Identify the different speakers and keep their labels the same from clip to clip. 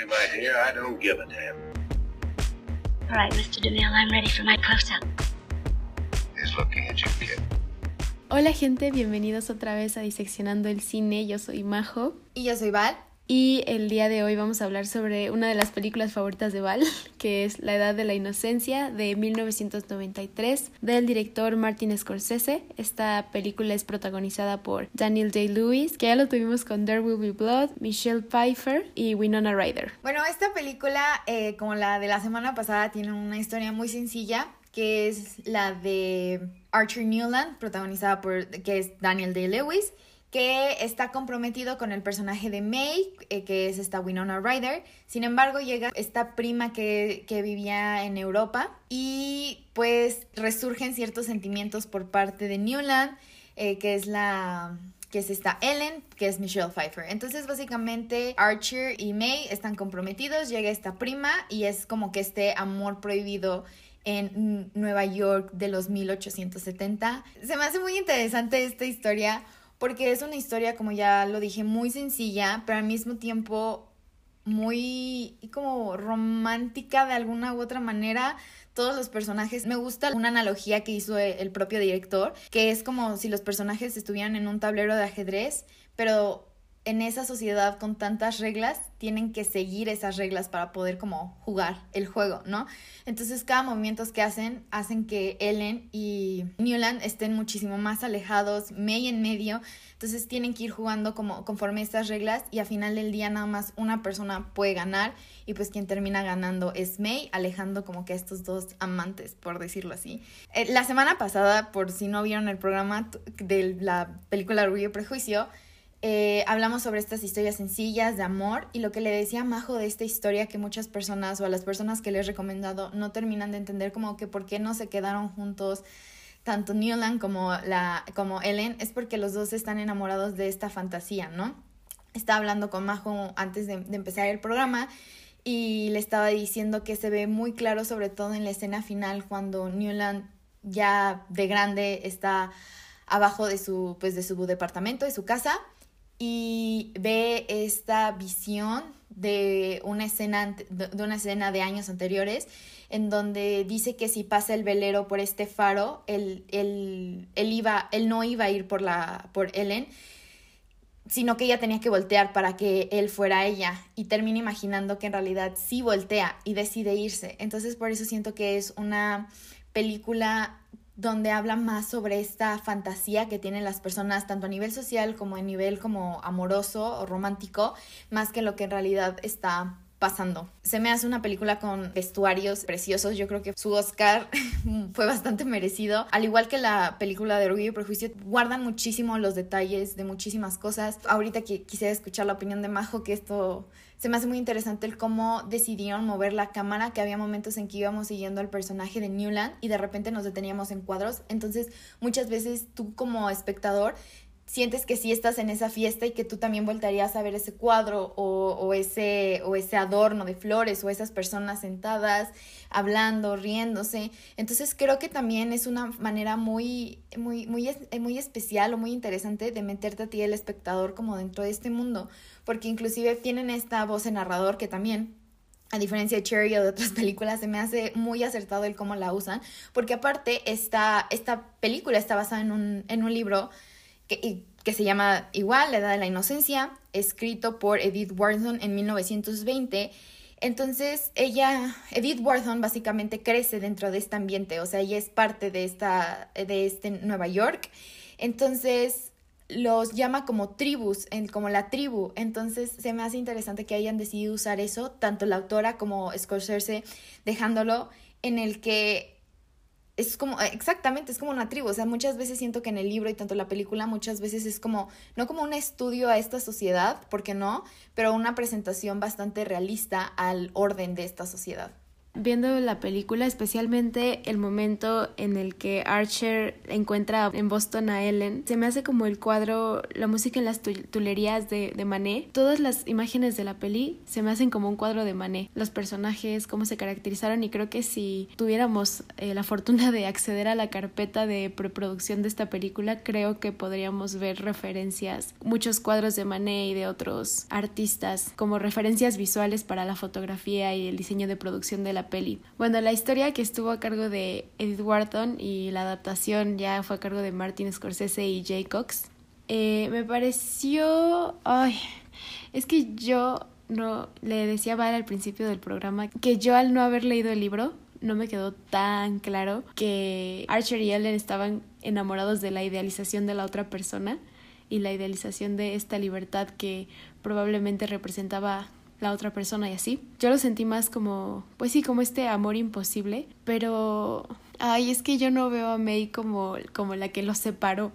Speaker 1: me, my dear, I don't give a damn.
Speaker 2: All right, Mr. DeMille, I'm ready for my close-up.
Speaker 1: He's looking at you, kid.
Speaker 3: Hola gente, bienvenidos otra vez a Diseccionando el Cine. Yo soy Majo
Speaker 4: Y yo soy Val.
Speaker 3: Y el día de hoy vamos a hablar sobre una de las películas favoritas de Val, que es La Edad de la Inocencia de 1993 del director Martin Scorsese. Esta película es protagonizada por Daniel Day-Lewis, que ya lo tuvimos con There Will Be Blood, Michelle Pfeiffer y Winona Ryder.
Speaker 4: Bueno, esta película, eh, como la de la semana pasada, tiene una historia muy sencilla, que es la de Archer Newland, protagonizada por, que es Daniel Day-Lewis, que está comprometido con el personaje de May, eh, que es esta Winona Ryder. Sin embargo, llega esta prima que, que vivía en Europa y pues resurgen ciertos sentimientos por parte de Newland, eh, que es la que es esta Ellen, que es Michelle Pfeiffer. Entonces, básicamente, Archer y May están comprometidos, llega esta prima y es como que este amor prohibido en Nueva York de los 1870. Se me hace muy interesante esta historia porque es una historia, como ya lo dije, muy sencilla, pero al mismo tiempo muy como romántica de alguna u otra manera. Todos los personajes, me gusta una analogía que hizo el propio director, que es como si los personajes estuvieran en un tablero de ajedrez, pero en esa sociedad con tantas reglas tienen que seguir esas reglas para poder como jugar el juego, ¿no? Entonces cada movimiento que hacen hacen que Ellen y Newland estén muchísimo más alejados, May en medio, entonces tienen que ir jugando como conforme estas reglas y a final del día nada más una persona puede ganar y pues quien termina ganando es May, alejando como que a estos dos amantes, por decirlo así. Eh, la semana pasada, por si no vieron el programa de la película Orgullo y Prejuicio, eh, hablamos sobre estas historias sencillas de amor y lo que le decía Majo de esta historia que muchas personas o a las personas que le he recomendado no terminan de entender como que por qué no se quedaron juntos tanto Newland como, la, como Ellen es porque los dos están enamorados de esta fantasía, ¿no? Estaba hablando con Majo antes de, de empezar el programa y le estaba diciendo que se ve muy claro sobre todo en la escena final cuando Newland ya de grande está abajo de su, pues, de su departamento, de su casa y ve esta visión de una escena de una escena de años anteriores en donde dice que si pasa el velero por este faro él, él, él iba él no iba a ir por la por Ellen sino que ella tenía que voltear para que él fuera ella y termina imaginando que en realidad sí voltea y decide irse. Entonces por eso siento que es una película donde habla más sobre esta fantasía que tienen las personas tanto a nivel social como a nivel como amoroso o romántico, más que lo que en realidad está pasando. Se me hace una película con vestuarios preciosos. Yo creo que su Oscar fue bastante merecido. Al igual que la película de Orgullo y Prejuicio, guardan muchísimo los detalles de muchísimas cosas. Ahorita que quisiera escuchar la opinión de Majo, que esto se me hace muy interesante el cómo decidieron mover la cámara, que había momentos en que íbamos siguiendo al personaje de Newland y de repente nos deteníamos en cuadros. Entonces, muchas veces tú como espectador sientes que sí estás en esa fiesta y que tú también voltarías a ver ese cuadro o, o, ese, o ese adorno de flores o esas personas sentadas hablando, riéndose. Entonces creo que también es una manera muy, muy, muy, muy especial o muy interesante de meterte a ti el espectador como dentro de este mundo, porque inclusive tienen esta voz de narrador que también a diferencia de Cherry o de otras películas, se me hace muy acertado el cómo la usan, porque aparte esta, esta película está basada en un, en un libro que, se llama igual, La Edad de la Inocencia, escrito por Edith Wharton en 1920. Entonces, ella, Edith Wharton básicamente crece dentro de este ambiente, o sea, ella es parte de, esta, de este Nueva York. Entonces, los llama como tribus, como la tribu. Entonces, se me hace interesante que hayan decidido usar eso, tanto la autora como Scorsese, dejándolo en el que es como, exactamente, es como una tribu. O sea, muchas veces siento que en el libro y tanto la película, muchas veces es como, no como un estudio a esta sociedad, porque no, pero una presentación bastante realista al orden de esta sociedad.
Speaker 3: Viendo la película, especialmente el momento en el que Archer encuentra en Boston a Ellen, se me hace como el cuadro, la música en las tulerías de, de Manet. Todas las imágenes de la peli se me hacen como un cuadro de Manet. Los personajes, cómo se caracterizaron y creo que si tuviéramos eh, la fortuna de acceder a la carpeta de preproducción de esta película, creo que podríamos ver referencias, muchos cuadros de Manet y de otros artistas como referencias visuales para la fotografía y el diseño de producción de la peli. Bueno, la historia que estuvo a cargo de Edith Wharton y la adaptación ya fue a cargo de Martin Scorsese y Jay Cox. Eh, me pareció... Ay, es que yo no le decía a Val al principio del programa que yo al no haber leído el libro no me quedó tan claro que Archer y Ellen estaban enamorados de la idealización de la otra persona y la idealización de esta libertad que probablemente representaba la otra persona y así. Yo lo sentí más como, pues sí, como este amor imposible, pero, ay, es que yo no veo a May como, como la que los separó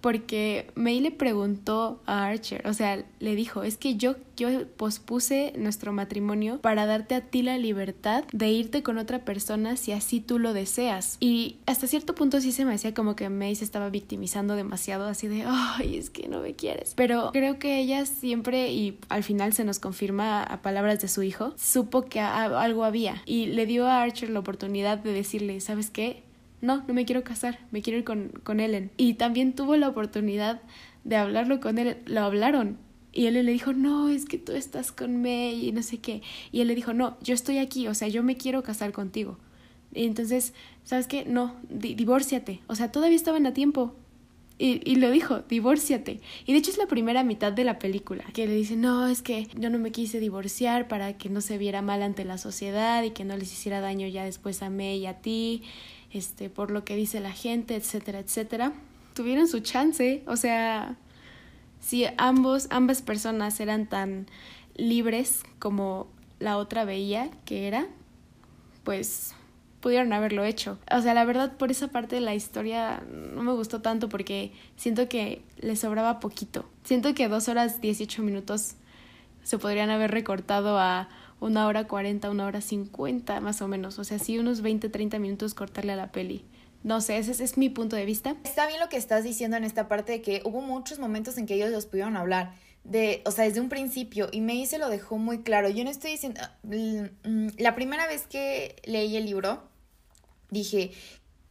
Speaker 3: porque May le preguntó a Archer, o sea, le dijo, es que yo, yo pospuse nuestro matrimonio para darte a ti la libertad de irte con otra persona si así tú lo deseas. Y hasta cierto punto sí se me hacía como que May se estaba victimizando demasiado, así de, ay, es que no me quieres. Pero creo que ella siempre, y al final se nos confirma a palabras de su hijo, supo que algo había y le dio a Archer la oportunidad de decirle, ¿sabes qué? No, no me quiero casar, me quiero ir con, con Ellen. Y también tuvo la oportunidad de hablarlo con él, lo hablaron. Y él le dijo, no, es que tú estás con May y no sé qué. Y él le dijo, no, yo estoy aquí, o sea, yo me quiero casar contigo. Y entonces, ¿sabes qué? No, divórciate. O sea, todavía estaban a tiempo. Y, y, lo dijo, divórciate. Y de hecho es la primera mitad de la película, que le dice, no, es que yo no me quise divorciar para que no se viera mal ante la sociedad y que no les hiciera daño ya después a May y a ti este, por lo que dice la gente, etcétera, etcétera, tuvieron su chance. O sea, si ambos, ambas personas eran tan libres como la otra veía que era, pues pudieron haberlo hecho. O sea, la verdad por esa parte de la historia no me gustó tanto porque siento que le sobraba poquito. Siento que dos horas dieciocho minutos se podrían haber recortado a una hora cuarenta, una hora cincuenta más o menos. O sea, sí unos 20, 30 minutos cortarle a la peli. No sé, ese, es mi punto de vista.
Speaker 4: Está bien lo que estás diciendo en esta parte de que hubo muchos momentos en que ellos los pudieron hablar. De, o sea, desde un principio, y May se lo dejó muy claro. Yo no estoy diciendo. Mm, la primera vez que leí el libro, dije,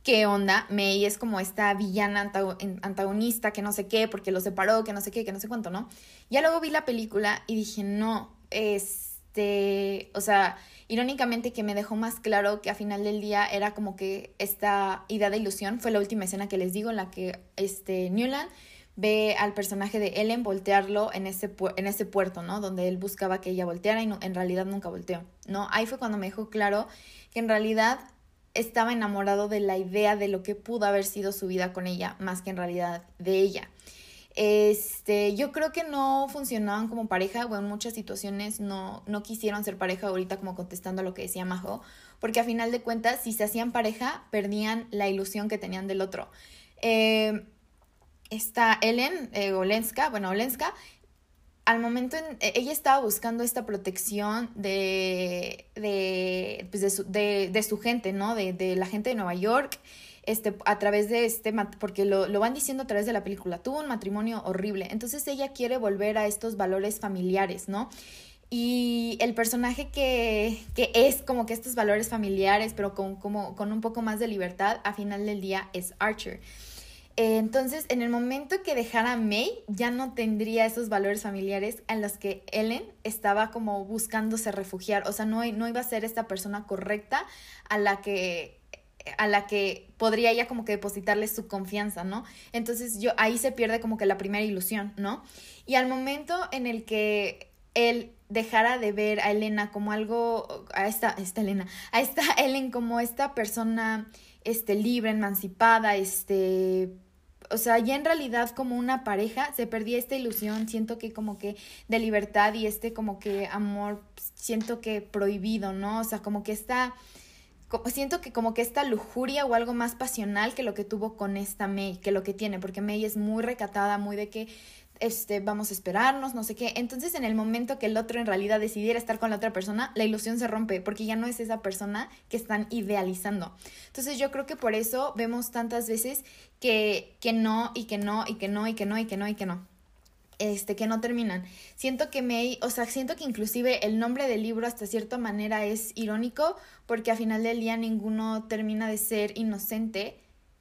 Speaker 4: ¿qué onda? May es como esta villana antagonista que no sé qué, porque lo separó, que no sé qué, que no sé cuánto, ¿no? Ya luego vi la película y dije, no, es este, o sea, irónicamente que me dejó más claro que a final del día era como que esta idea de ilusión fue la última escena que les digo en la que este Newland ve al personaje de Ellen voltearlo en ese, en ese puerto, ¿no? Donde él buscaba que ella volteara y en realidad nunca volteó, ¿no? Ahí fue cuando me dejó claro que en realidad estaba enamorado de la idea de lo que pudo haber sido su vida con ella, más que en realidad de ella. Este, yo creo que no funcionaban como pareja, o en muchas situaciones no, no quisieron ser pareja ahorita como contestando a lo que decía Majo, porque a final de cuentas, si se hacían pareja, perdían la ilusión que tenían del otro. Eh, está Ellen, eh, Olenska, bueno, Olenska, al momento en, e, ella estaba buscando esta protección de, de, pues de, su, de, de su gente, ¿no? De, de la gente de Nueva York este, a través de este, porque lo, lo, van diciendo a través de la película, tuvo un matrimonio horrible, entonces ella quiere volver a estos valores familiares, ¿no? Y el personaje que, que es como que estos valores familiares, pero con, como, con un poco más de libertad, a final del día es Archer. Entonces, en el momento que dejara a May, ya no tendría esos valores familiares en los que Ellen estaba como buscándose refugiar. O sea, no, no iba a ser esta persona correcta a la que a la que podría ella como que depositarle su confianza, ¿no? Entonces yo ahí se pierde como que la primera ilusión, ¿no? Y al momento en el que él dejara de ver a Elena como algo, a esta, esta Elena, a esta Ellen como esta persona, este, libre, emancipada, este, o sea, ya en realidad como una pareja se perdía esta ilusión, siento que como que de libertad y este como que amor, siento que prohibido, ¿no? O sea, como que esta siento que como que esta lujuria o algo más pasional que lo que tuvo con esta May, que lo que tiene, porque May es muy recatada, muy de que este, vamos a esperarnos, no sé qué. Entonces, en el momento que el otro en realidad decidiera estar con la otra persona, la ilusión se rompe porque ya no es esa persona que están idealizando. Entonces, yo creo que por eso vemos tantas veces que, que no, y que no, y que no, y que no, y que no, y que no. Este, que no terminan. Siento que me, o sea, siento que inclusive el nombre del libro hasta cierta manera es irónico porque a final del día ninguno termina de ser inocente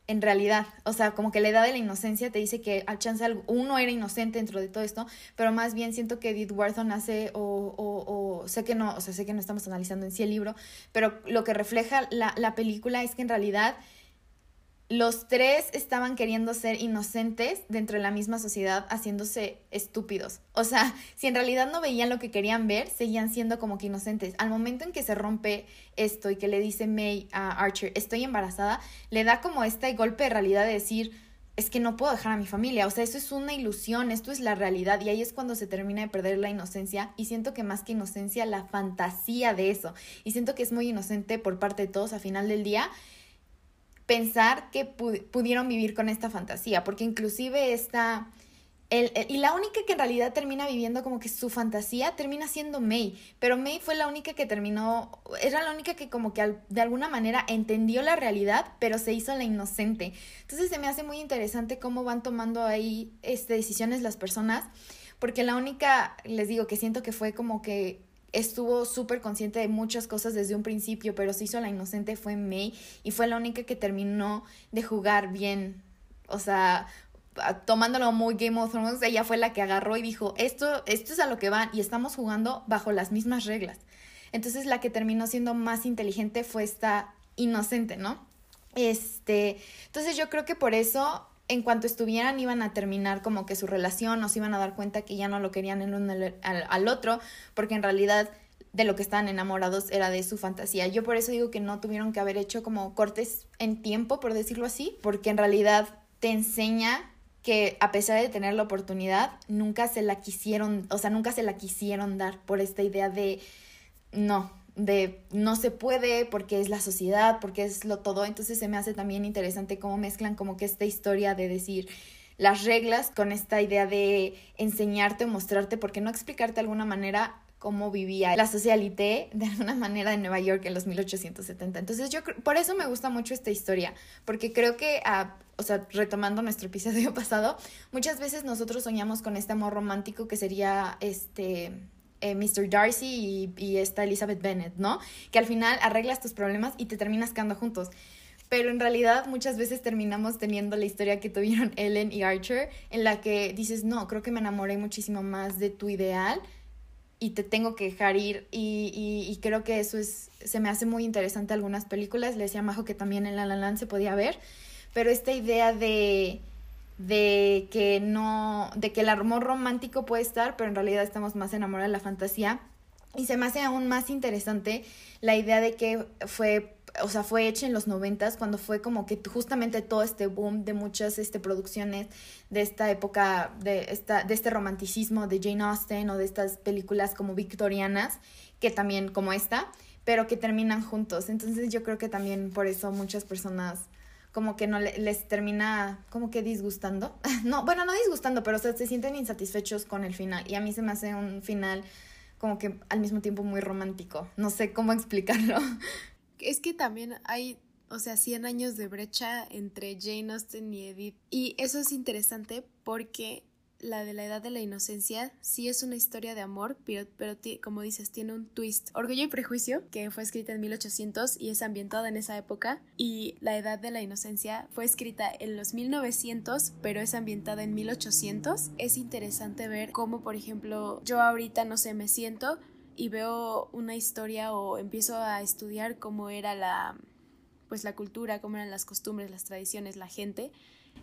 Speaker 4: en realidad. O sea, como que la edad de la inocencia te dice que a chance uno era inocente dentro de todo esto, pero más bien siento que Edith Wharton hace, o, o, o, sé que no, o sea, sé que no estamos analizando en sí el libro, pero lo que refleja la, la película es que en realidad los tres estaban queriendo ser inocentes dentro de la misma sociedad, haciéndose estúpidos. O sea, si en realidad no veían lo que querían ver, seguían siendo como que inocentes. Al momento en que se rompe esto y que le dice May a Archer, estoy embarazada, le da como este golpe de realidad de decir, es que no puedo dejar a mi familia. O sea, eso es una ilusión, esto es la realidad. Y ahí es cuando se termina de perder la inocencia. Y siento que más que inocencia, la fantasía de eso. Y siento que es muy inocente por parte de todos a final del día pensar que pudieron vivir con esta fantasía, porque inclusive esta... El, y la única que en realidad termina viviendo como que su fantasía termina siendo May, pero May fue la única que terminó, era la única que como que de alguna manera entendió la realidad, pero se hizo la inocente. Entonces se me hace muy interesante cómo van tomando ahí este, decisiones las personas, porque la única, les digo, que siento que fue como que estuvo súper consciente de muchas cosas desde un principio, pero se hizo la inocente fue May y fue la única que terminó de jugar bien. O sea, tomándolo muy Game of Thrones, ella fue la que agarró y dijo, esto, esto es a lo que van y estamos jugando bajo las mismas reglas. Entonces la que terminó siendo más inteligente fue esta inocente, ¿no? Este, entonces yo creo que por eso en cuanto estuvieran iban a terminar como que su relación, o se iban a dar cuenta que ya no lo querían en uno al, al, otro, porque en realidad de lo que estaban enamorados era de su fantasía. Yo por eso digo que no tuvieron que haber hecho como cortes en tiempo, por decirlo así, porque en realidad te enseña que a pesar de tener la oportunidad, nunca se la quisieron, o sea, nunca se la quisieron dar por esta idea de no, de no se puede porque es la sociedad, porque es lo todo. Entonces se me hace también interesante cómo mezclan como que esta historia de decir las reglas con esta idea de enseñarte o mostrarte, porque no explicarte de alguna manera cómo vivía la socialité de alguna manera en Nueva York en los 1870. Entonces yo por eso me gusta mucho esta historia, porque creo que, ah, o sea, retomando nuestro episodio pasado, muchas veces nosotros soñamos con este amor romántico que sería este eh, Mr. Darcy y, esta Elizabeth Bennet, ¿no? Que al final arreglas tus problemas y te terminas quedando juntos. Pero en realidad muchas veces terminamos teniendo la historia que tuvieron Ellen y Archer, en la que dices, no, creo que me enamoré muchísimo más de tu ideal y te tengo que dejar ir. Y, y, creo que eso es, se me hace muy interesante algunas películas. Le decía a Majo que también en La La Land se podía ver. Pero esta idea de de que no, de que el amor romántico puede estar, pero en realidad estamos más enamorados de la fantasía. Y se me hace aún más interesante la idea de que fue, o sea, fue hecha en los noventas, cuando fue como que justamente todo este boom de muchas este, producciones de esta época, de, esta, de este romanticismo de Jane Austen o de estas películas como victorianas, que también como esta, pero que terminan juntos. Entonces yo creo que también por eso muchas personas como que no les termina como que disgustando. no, bueno, no disgustando, pero se sienten insatisfechos con el final. Y a mí se me hace un final como que al mismo tiempo muy romántico. No sé cómo explicarlo.
Speaker 3: Es que también hay, o sea, 100 años de brecha entre Jane Austen y Edith. Y eso es interesante porque la de la edad de la inocencia sí es una historia de amor, pero, pero como dices, tiene un twist. Orgullo y Prejuicio, que fue escrita en 1800 y es ambientada en esa época, y La edad de la inocencia fue escrita en los 1900, pero es ambientada en 1800. Es interesante ver cómo, por ejemplo, yo ahorita, no sé, me siento y veo una historia o empiezo a estudiar cómo era la pues la cultura, cómo eran las costumbres, las tradiciones, la gente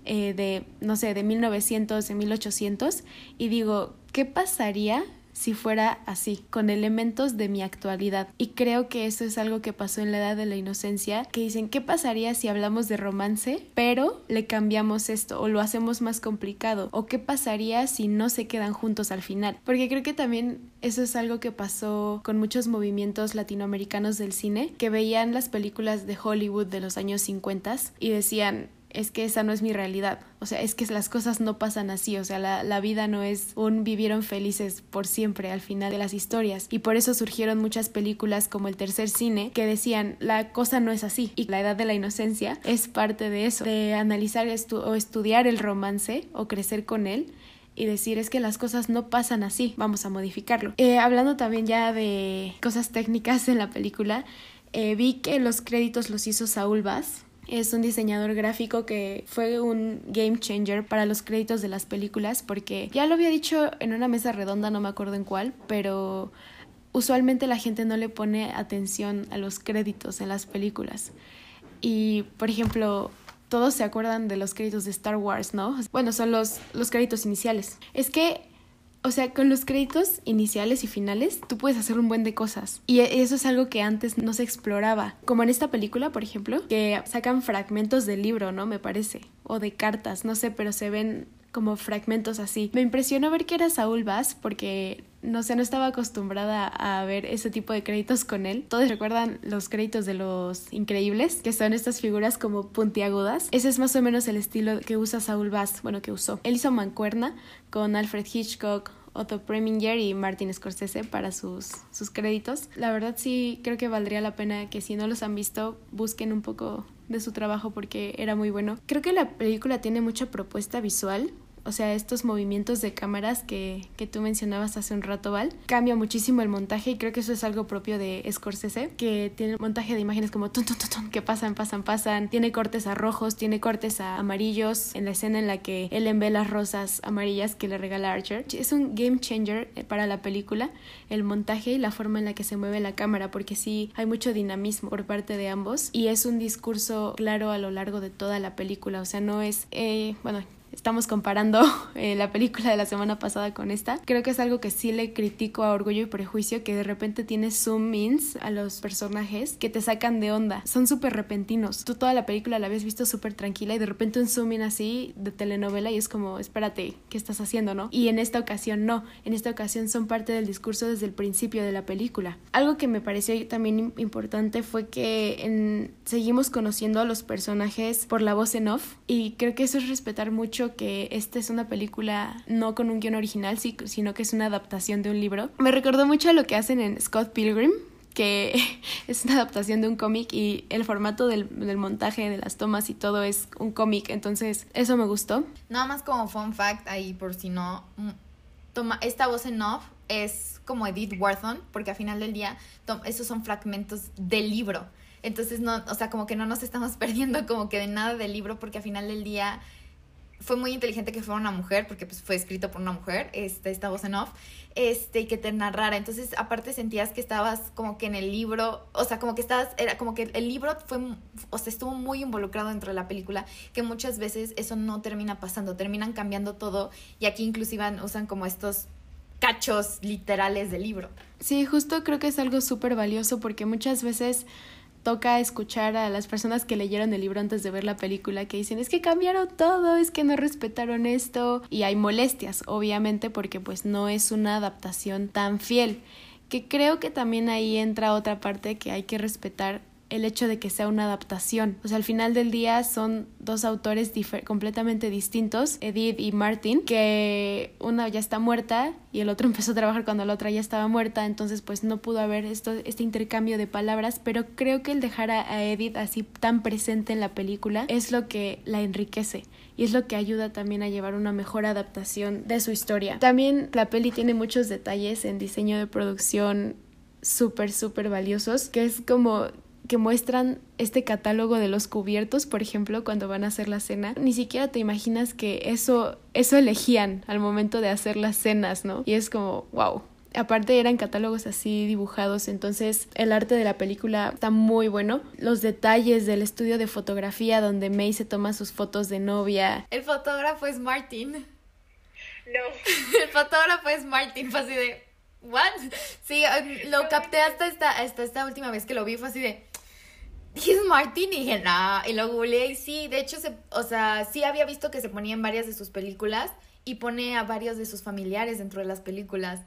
Speaker 3: eh, de, no sé, de 1900, de 1800, y digo, ¿qué pasaría si fuera así, con elementos de mi actualidad. Y creo que eso es algo que pasó en la edad de la inocencia, que dicen, ¿qué pasaría si hablamos de romance, pero le cambiamos esto o lo hacemos más complicado? ¿O qué pasaría si no se quedan juntos al final? Porque creo que también eso es algo que pasó con muchos movimientos latinoamericanos del cine, que veían las películas de Hollywood de los años 50 y decían, es que esa no es mi realidad. O sea, es que las cosas no pasan así. O sea, la, la, vida no es un vivieron felices por siempre al final de las historias. Y por eso surgieron muchas películas como El Tercer Cine que decían, la cosa no es así. Y la edad de la inocencia es parte de eso, de analizar o estudiar el romance o crecer con él y decir es que las cosas no pasan así, vamos a modificarlo. Eh, hablando también ya de cosas técnicas en la película, eh, vi que los créditos los hizo Saúl Bass, es un diseñador gráfico que fue un game changer para los créditos de las películas porque ya lo había dicho en una mesa redonda, no me acuerdo en cuál, pero usualmente la gente no le pone atención a los créditos en las películas. Y, por ejemplo, todos se acuerdan de los créditos de Star Wars, ¿no? Bueno, son los, los créditos iniciales. Es que o sea, con los créditos iniciales y finales, tú puedes hacer un buen de cosas. Y eso es algo que antes no se exploraba. Como en esta película, por ejemplo, que sacan fragmentos del libro, ¿no? Me parece. O de cartas, no sé, pero se ven como fragmentos así. Me impresionó ver que era Saúl Bass porque no sé, no estaba acostumbrada a ver ese tipo de créditos con él. Todos recuerdan los créditos de los increíbles, que son estas figuras como puntiagudas. Ese es más o menos el estilo que usa Saul Bass, bueno, que usó. Él hizo Mancuerna con Alfred Hitchcock, Otto Preminger y Martin Scorsese para sus, sus créditos. La verdad sí creo que valdría la pena que si no los han visto busquen un poco de su trabajo porque era muy bueno. Creo que la película tiene mucha propuesta visual, o sea, estos movimientos de cámaras que, que tú mencionabas hace un rato, Val, cambia muchísimo el montaje y creo que eso es algo propio de Scorsese, que tiene un montaje de imágenes como tun, tun, que pasan, pasan, pasan, tiene cortes a rojos, tiene cortes a amarillos en la escena en la que él ve las rosas amarillas que le regala Archer. Es un game changer eh, para la película, el montaje y la forma en la que se mueve la cámara, porque sí hay mucho dinamismo por parte de ambos y es un discurso claro a lo largo de toda la película, o sea, no es, eh, bueno, estamos comparando eh, la película de la semana pasada con esta, creo que es algo que sí le critico a Orgullo y Prejuicio, que de repente tiene zoom-ins a los personajes que te sacan de onda. Son súper repentinos. Tú toda la película la habías visto súper tranquila y de repente un zoom-in así de telenovela y es como, espérate, ¿qué estás haciendo, no? Y en esta ocasión no. En esta ocasión son parte del discurso desde el principio de la película. Algo que me pareció también importante fue que en... seguimos conociendo a los personajes por la voz en off y creo que eso es respetar que esta es una película no con un guion original, sino que es una adaptación de un libro. Me recordó mucho a lo que hacen en Scott Pilgrim, que es una adaptación de un cómic y el formato del, del, montaje de las tomas y todo es un cómic, entonces eso me gustó.
Speaker 4: Nada más como fun fact ahí por si no, mm, toma, esta voz en off es como Edith Wharton, porque al final del día esos son fragmentos del libro. Entonces, no, o sea, como que no nos estamos perdiendo como que de nada del libro, porque al final del día fue muy inteligente que fuera una mujer, porque pues fue escrito por una mujer, este, esta voz en off, este, y que te narrara. Entonces, aparte sentías que estabas como que en el libro, o sea, como que estabas, era como que el libro fue, o sea, estuvo muy involucrado dentro de la película, que muchas veces eso no termina pasando, terminan cambiando todo, y aquí inclusive usan como estos cachos literales del libro.
Speaker 3: Sí, justo creo que es algo súper valioso porque muchas veces toca escuchar a las personas que leyeron el libro antes de ver la película que dicen es que cambiaron todo, es que no respetaron esto y hay molestias, obviamente porque pues no es una adaptación tan fiel, que creo que también ahí entra otra parte que hay que respetar el hecho de que sea una adaptación. O sea, al final del día son dos autores completamente distintos, Edith y Martin, que una ya está muerta y el otro empezó a trabajar cuando la otra ya estaba muerta, entonces pues no pudo haber esto, este intercambio de palabras, pero creo que el dejar a, Edith así tan presente en la película es lo que la enriquece y es lo que ayuda también a llevar una mejor adaptación de su historia. También la peli tiene muchos detalles en diseño de producción súper, súper valiosos, que es como que muestran este catálogo de los cubiertos, por ejemplo, cuando van a hacer la cena, ni siquiera te imaginas que eso, eso elegían al momento de hacer las cenas, ¿no? Y es como, wow. Aparte eran catálogos así dibujados, entonces el arte de la película está muy bueno. Los detalles del estudio de fotografía donde May se toma sus fotos de novia.
Speaker 4: El fotógrafo es Martin. No.
Speaker 2: el
Speaker 4: fotógrafo es Martin, fue así de... ¿What? Sí, lo capté hasta esta, hasta esta última vez que lo vi, fue así de es Martin y dije, nah, y lo googleé y sí, de hecho, se, o sea, sí había visto que se ponía en varias de sus películas y pone a varios de sus familiares dentro de las películas.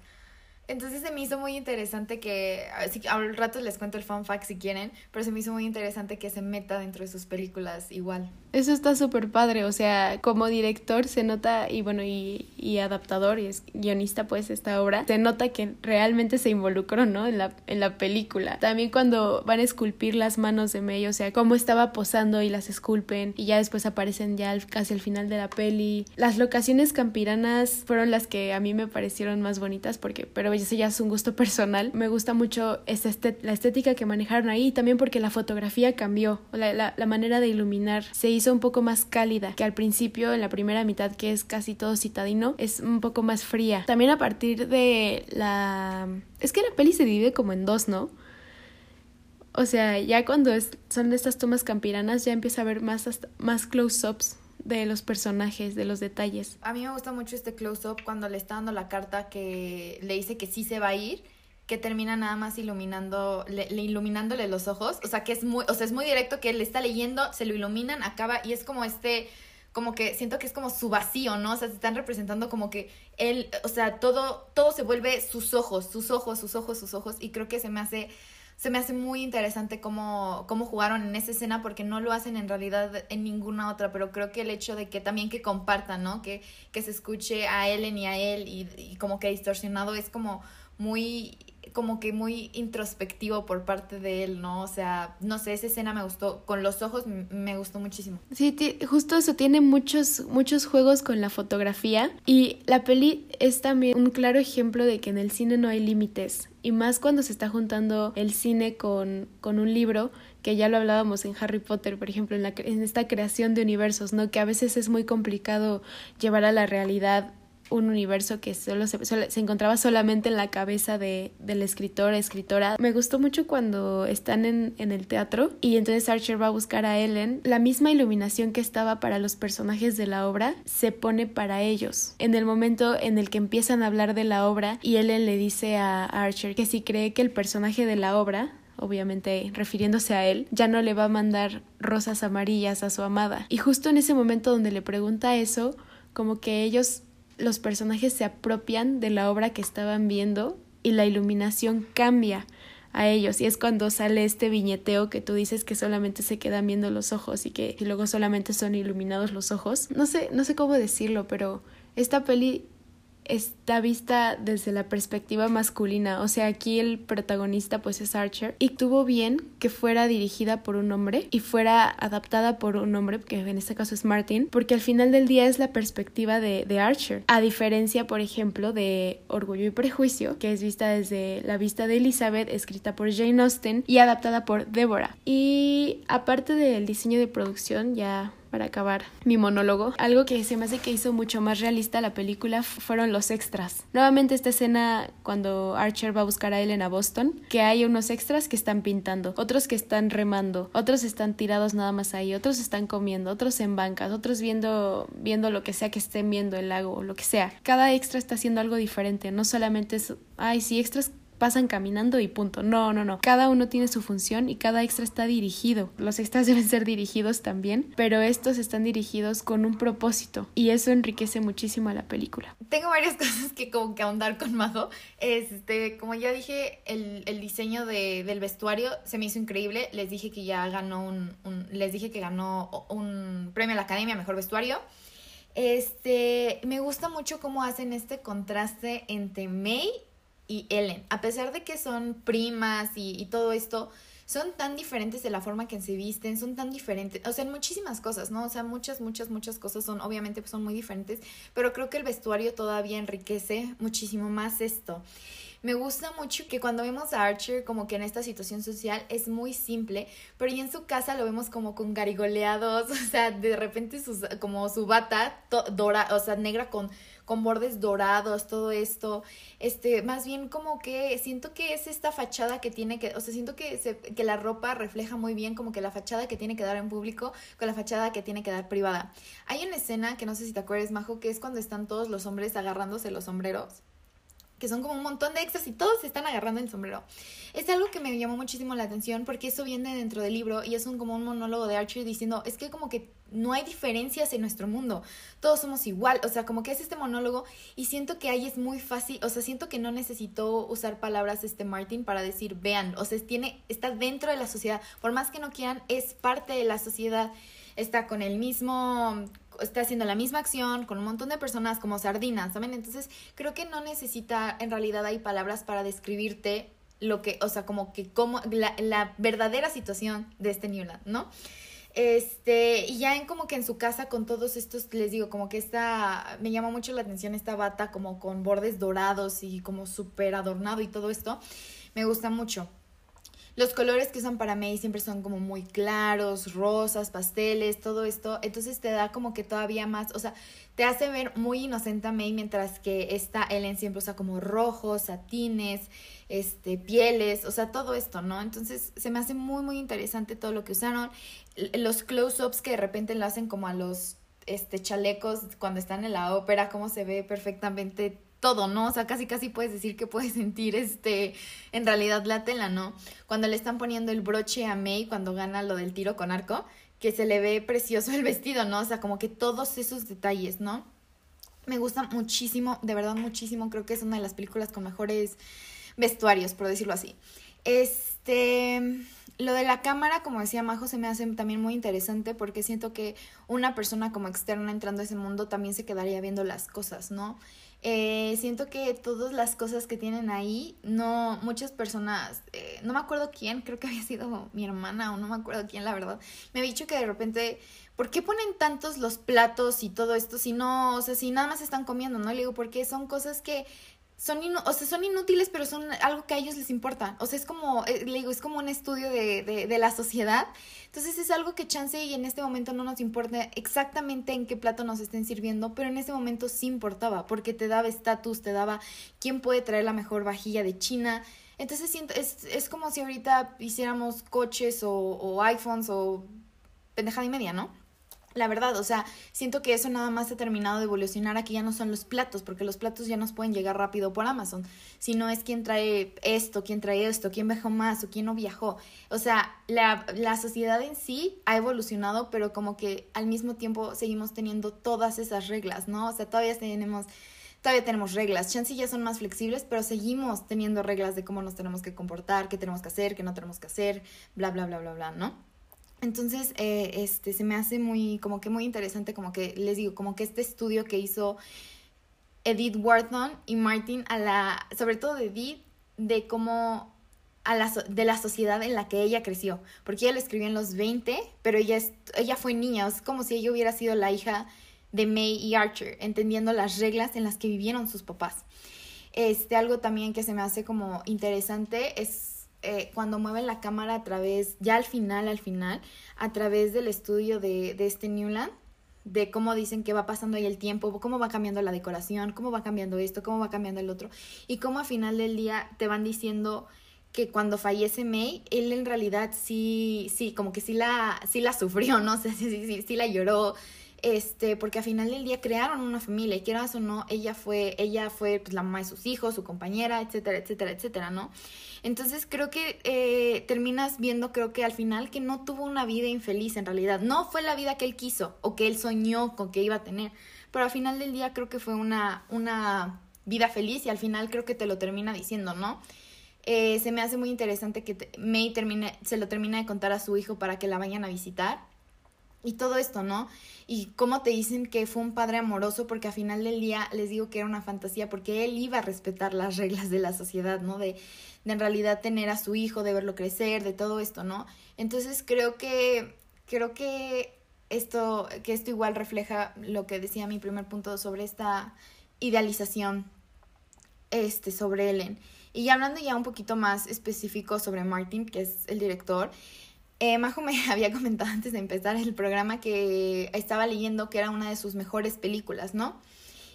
Speaker 4: Entonces se me hizo muy interesante que, así que al rato les cuento el fun fact si quieren, pero se me hizo muy interesante que se meta dentro de sus películas igual.
Speaker 3: Eso está súper padre, o sea, como director se nota, y bueno, y, y adaptador y es guionista pues esta obra, se nota que realmente se involucró, ¿no? En la, en la película. También cuando van a esculpir las manos de May, o sea, cómo estaba posando y las esculpen y ya después aparecen ya casi al final de la peli. Las locaciones campiranas fueron las que a mí me parecieron más bonitas porque, pero eso ya es un gusto personal. Me gusta mucho la estética que manejaron ahí y también porque la fotografía cambió, la, la, manera de iluminar se hizo un poco más cálida que al principio en la primera mitad que es casi todo citadino es un poco más fría. También a partir de la... Es que la peli se divide como en dos, ¿no? O sea, ya cuando es, son estas tomas campiranas ya empieza a ver más, más close-ups de los personajes, de los detalles.
Speaker 4: A mí me gusta mucho este close-up cuando le está dando la carta que le dice que sí se va a ir que termina nada más iluminando, le, le, iluminándole los ojos. O sea, que es muy, o sea, es muy directo que él está leyendo, se lo iluminan, acaba y es como este, como que siento que es como su vacío, ¿no? O sea, se están representando como que él, o sea, todo, todo se vuelve sus ojos, sus ojos, sus ojos, sus ojos. Y creo que se me hace, se me hace muy interesante cómo, cómo jugaron en esa escena porque no lo hacen en realidad en ninguna otra, pero creo que el hecho de que también que compartan, ¿no? Que, que se escuche a Ellen y a él y, y como que distorsionado es como muy como que muy introspectivo por parte de él, ¿no? O sea, no sé, esa escena me gustó, con los ojos me gustó muchísimo.
Speaker 3: Sí, justo eso, tiene muchos, muchos juegos con la fotografía y la peli es también un claro ejemplo de que en el cine no hay límites y más cuando se está juntando el cine con, con un libro que ya lo hablábamos en Harry Potter, por ejemplo, en, la, en esta creación de universos, ¿no? Que a veces es muy complicado llevar a la realidad un universo que solo se, encontraba solamente en la cabeza de, del escritor, escritora. Me gustó mucho cuando están en, en, el teatro y entonces Archer va a buscar a Ellen. La misma iluminación que estaba para los personajes de la obra se pone para ellos. En el momento en el que empiezan a hablar de la obra y Ellen le dice a Archer que si cree que el personaje de la obra obviamente refiriéndose a él, ya no le va a mandar rosas amarillas a su amada. Y justo en ese momento donde le pregunta eso, como que ellos los personajes se apropian de la obra que estaban viendo y la iluminación cambia a ellos y es cuando sale este viñeteo que tú dices que solamente se quedan viendo los ojos y que luego solamente son iluminados los ojos. No sé, no sé cómo decirlo, pero esta peli está vista desde la perspectiva masculina, o sea, aquí el protagonista pues es Archer. Y tuvo bien que fuera dirigida por un hombre y fuera adaptada por un hombre, que en este caso es Martin, porque al final del día es la perspectiva de, de Archer, a diferencia, por ejemplo, de Orgullo y Prejuicio, que es vista desde la vista de Elizabeth, escrita por Jane Austen y adaptada por Deborah. Y aparte del diseño de producción, ya para acabar mi monólogo. Algo que se me hace que hizo mucho más realista la película fueron los extras. Nuevamente esta escena cuando Archer va a buscar a Ellen a Boston, que hay unos extras que están pintando, otros que están remando, otros están tirados nada más ahí, otros están comiendo, otros en bancas, otros viendo viendo lo que sea que estén viendo el lago o lo que sea. Cada extra está haciendo algo diferente, no solamente es, ay, sí, extras pasan caminando y punto. No, no, no. Cada uno tiene su función y cada extra está dirigido. Los extras deben ser dirigidos también, pero estos están dirigidos con un propósito y eso enriquece muchísimo a la película.
Speaker 4: Tengo varias cosas que como que ahondar con Majo. Este, como ya dije, el, el diseño de, del vestuario se me hizo increíble. Les dije que ya ganó un, un les dije que ganó un premio a la Academia Mejor Vestuario. Este, me gusta mucho cómo hacen este contraste entre May y Ellen, a pesar de que son primas y, todo esto, son tan diferentes de la forma que se visten, son tan diferentes, o sea, en muchísimas cosas, ¿no? O sea, muchas, muchas, muchas cosas son, obviamente, pues son muy diferentes, pero creo que el vestuario todavía enriquece muchísimo más esto. Me gusta mucho que cuando vemos a Archer como que en esta situación social es muy simple, pero y en su casa lo vemos como con garigoleados, o sea, de repente sus, como su bata dora, o sea, negra con con bordes dorados, todo esto, este, más bien como que siento que es esta fachada que tiene que, o sea, siento que, se, que la ropa refleja muy bien como que la fachada que tiene que dar en público con la fachada que tiene que dar privada. Hay una escena que no sé si te acuerdas, Majo, que es cuando están todos los hombres agarrándose los sombreros que son como un montón de extras y todos se están agarrando el sombrero. Es algo que me llamó muchísimo la atención porque eso viene dentro del libro y es un, como un monólogo de Archer diciendo, es que como que no hay diferencias en nuestro mundo, todos somos igual, o sea, como que es este monólogo y siento que ahí es muy fácil, o sea, siento que no necesitó usar palabras este Martin para decir, vean, o sea, tiene, está dentro de la sociedad, por más que no quieran, es parte de la sociedad, está con el mismo, está haciendo la misma acción con un montón de personas como sardinas, ¿saben? Entonces, creo que no necesita, en realidad hay palabras para describirte lo que, o sea, como que como la, la verdadera situación de este Newland, ¿no? Este, y ya en como que en su casa con todos estos, les digo, como que esta, me llama mucho la atención esta bata como con bordes dorados y como súper adornado y todo esto, me gusta mucho. Los colores que usan para May siempre son como muy claros, rosas, pasteles, todo esto. Entonces te da como que todavía más, o sea, te hace ver muy inocente a May mientras que esta Ellen siempre usa como rojos, satines, este, pieles, o sea, todo esto, ¿no? Entonces se me hace muy, muy interesante todo lo que usaron. Los close-ups que de repente lo hacen como a los este, chalecos cuando están en la ópera, cómo se ve perfectamente todo, ¿no? O sea, casi casi puedes decir que puedes sentir este, en realidad la tela, ¿no? Cuando le están poniendo el broche a May cuando gana lo del tiro con arco, que se le ve precioso el vestido, ¿no? O sea, como que todos esos detalles, ¿no? Me gusta muchísimo, de verdad muchísimo, creo que es una de las películas con mejores vestuarios, por decirlo así. Este, lo de la cámara, como decía Majo, se me hace también muy interesante porque siento que una persona como externa entrando a ese mundo también se quedaría viendo las cosas, ¿no? Eh, siento que todas las cosas que tienen ahí, no, muchas personas, eh, no me acuerdo quién, creo que había sido mi hermana o no me acuerdo quién, la verdad, me había dicho que de repente, ¿por qué ponen tantos los platos y todo esto si no, o sea, si nada más están comiendo, ¿no? Le digo, porque son cosas que son, o sea, son inútiles, pero son algo que a ellos les importa. O sea, es como, eh, le digo, es como un estudio de, de, de, la sociedad. Entonces es algo que chance y en este momento no nos importa exactamente en qué plato nos estén sirviendo, pero en ese momento sí importaba, porque te daba estatus, te daba quién puede traer la mejor vajilla de China. Entonces es, es como si ahorita hiciéramos coches o, o iPhones o pendejada y media, ¿no? La verdad, o sea, siento que eso nada más ha terminado de evolucionar. Aquí ya no son los platos, porque los platos ya nos pueden llegar rápido por Amazon. Sino es quién trae esto, quién trae esto, quién viajó más o quién no viajó. O sea, la, la sociedad en sí ha evolucionado, pero como que al mismo tiempo seguimos teniendo todas esas reglas, ¿no? O sea, todavía tenemos todavía tenemos reglas. Chance ya son más flexibles, pero seguimos teniendo reglas de cómo nos tenemos que comportar, qué tenemos que hacer, qué no tenemos que hacer, bla, bla, bla, bla, bla, ¿no? Entonces, eh, este, se me hace muy, como que muy interesante, como que les digo, como que este estudio que hizo Edith Wharton y Martin a la, sobre todo de Edith, de cómo a la, de la sociedad en la que ella creció, porque ella lo escribió en los 20, pero ella, es, ella fue niña, es como si ella hubiera sido la hija de May y Archer, entendiendo las reglas en las que vivieron sus papás. Este, algo también que se me hace como interesante es eh, cuando mueven la cámara a través, ya al final, al final, a través del estudio de, de este Newland, de cómo dicen que va pasando ahí el tiempo, cómo va cambiando la decoración, cómo va cambiando esto, cómo va cambiando el otro, y cómo al final del día te van diciendo que cuando fallece May, él en realidad sí, sí, como que sí la, sí la sufrió, ¿no? O sea, sí, sí, sí la lloró, este, porque al final del día crearon una familia, y quieras o no, ella fue, ella fue pues, la mamá de sus hijos, su compañera, etcétera, etcétera, etcétera, ¿no? Entonces creo que eh, terminas viendo, creo que al final, que no tuvo una vida infeliz en realidad. No fue la vida que él quiso o que él soñó con que iba a tener, pero al final del día creo que fue una, una vida feliz y al final creo que te lo termina diciendo, ¿no? Eh, se me hace muy interesante que May termine, se lo termina de contar a su hijo para que la vayan a visitar y todo esto, ¿no? Y cómo te dicen que fue un padre amoroso, porque al final del día les digo que era una fantasía, porque él iba a respetar las reglas de la sociedad, ¿no? De, de en realidad tener a su hijo, de verlo crecer, de todo esto, ¿no? Entonces creo que, creo que esto, que esto igual refleja lo que decía mi primer punto sobre esta idealización este, sobre Ellen. Y hablando ya un poquito más específico sobre Martin, que es el director, eh, Majo me había comentado antes de empezar el programa que estaba leyendo que era una de sus mejores películas, ¿no?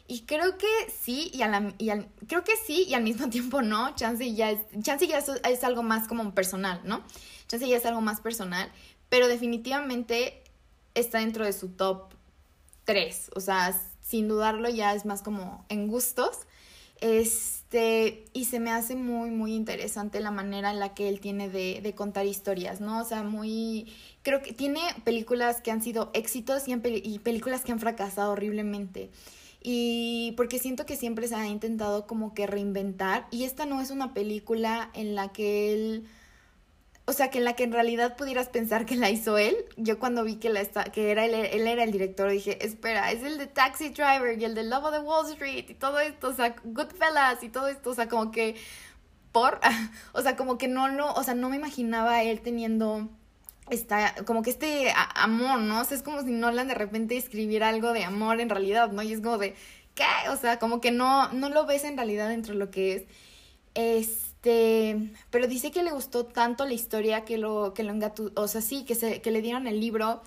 Speaker 4: Y creo que sí, y, al, y al, creo que sí, y al mismo tiempo no. Chance ya, es, chance ya es, algo más como personal, ¿no? Chance ya es algo más personal, pero definitivamente está dentro de su top 3. O sea, sin dudarlo ya es más como en gustos. Este, y se me hace muy, muy interesante la manera en la que él tiene de, de contar historias, ¿no? O sea, muy, creo que tiene películas que han sido éxitos y, y películas que han fracasado horriblemente. Y porque siento que siempre se ha intentado como que reinventar. Y esta no es una película en la que él o sea, que en la que en realidad pudieras pensar que la hizo él. Yo cuando vi que, la que era él, él era el director, dije, espera, es el de Taxi Driver y el de Love of the Wall Street y todo esto, o sea, Goodfellas y todo esto, o sea, como que por, o sea, como que no lo, o sea, no me imaginaba él teniendo esta, como que este amor, ¿no? O sea, es como si Nolan de repente escribiera algo de amor en realidad, ¿no? Y es como de, ¿qué? O sea, como que no, no lo ves en realidad dentro de lo que es. Es este, pero dice que le gustó tanto la historia que lo, que o sea, sí, que, se, que le dieron el libro,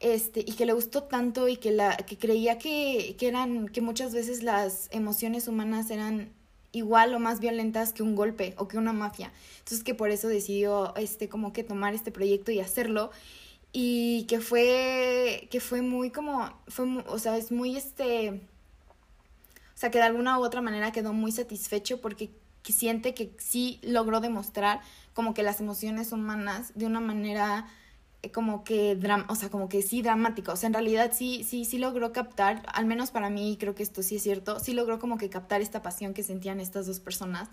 Speaker 4: este, y que le gustó tanto y que, la, que creía que, que eran, que muchas veces las emociones humanas eran igual o más violentas que un golpe o que una mafia. Entonces que por eso decidió, este, como que tomar este proyecto y hacerlo y que fue, que fue muy como, fue, o sea, es muy este, o sea, que de alguna u otra manera quedó muy satisfecho porque que siente que sí logró demostrar como que las emociones humanas de una manera eh, como que o sea, como que sí dramática, o sea, en realidad sí sí sí logró captar, al menos para mí creo que esto sí es cierto, sí logró como que captar esta pasión que sentían estas dos personas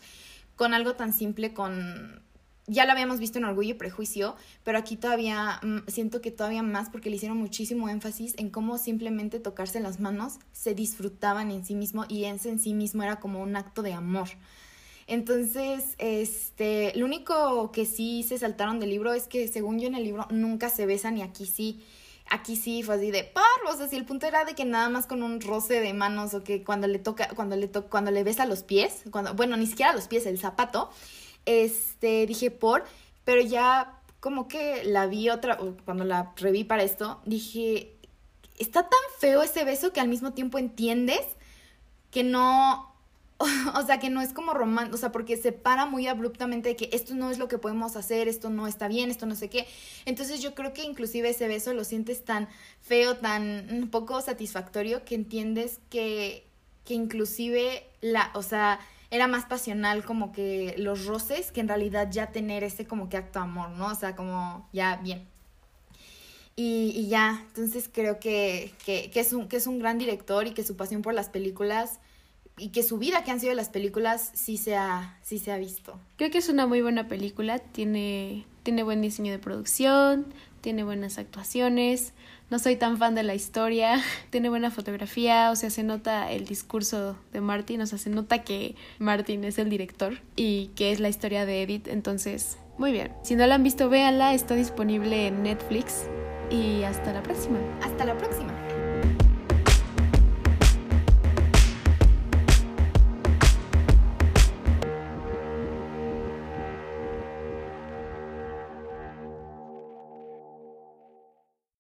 Speaker 4: con algo tan simple con ya lo habíamos visto en Orgullo y Prejuicio, pero aquí todavía mm, siento que todavía más porque le hicieron muchísimo énfasis en cómo simplemente tocarse las manos se disfrutaban en sí mismo y ese en sí mismo era como un acto de amor. Entonces, este, lo único que sí se saltaron del libro es que según yo en el libro nunca se besan y aquí sí. Aquí sí fue así de parro, o sea, si el punto era de que nada más con un roce de manos o que cuando le toca, cuando le to cuando le besa los pies, cuando, bueno, ni siquiera los pies, el zapato, este, dije por, pero ya como que la vi otra, cuando la reví para esto, dije, está tan feo ese beso que al mismo tiempo entiendes que no, o sea, que no es como romántico, o sea, porque se para muy abruptamente de que esto no es lo que podemos hacer, esto no está bien, esto no sé qué. Entonces yo creo que inclusive ese beso lo sientes tan feo, tan poco satisfactorio, que entiendes que, que inclusive la, o sea, era más pasional como que los roces que en realidad ya tener ese como que acto de amor, ¿no? O sea, como ya bien. Y, y ya, entonces creo que, que, que, es un, que es un gran director y que su pasión por las películas y que su vida, que han sido las películas, sí se ha, sí se ha visto.
Speaker 3: Creo que es una muy buena película, tiene, tiene buen diseño de producción, tiene buenas actuaciones, no soy tan fan de la historia, tiene buena fotografía, o sea, se nota el discurso de Martin, o sea, se nota que Martin es el director y que es la historia de Edith, entonces, muy bien. Si no la han visto, véanla, está disponible en Netflix y hasta la próxima.
Speaker 4: Hasta la próxima.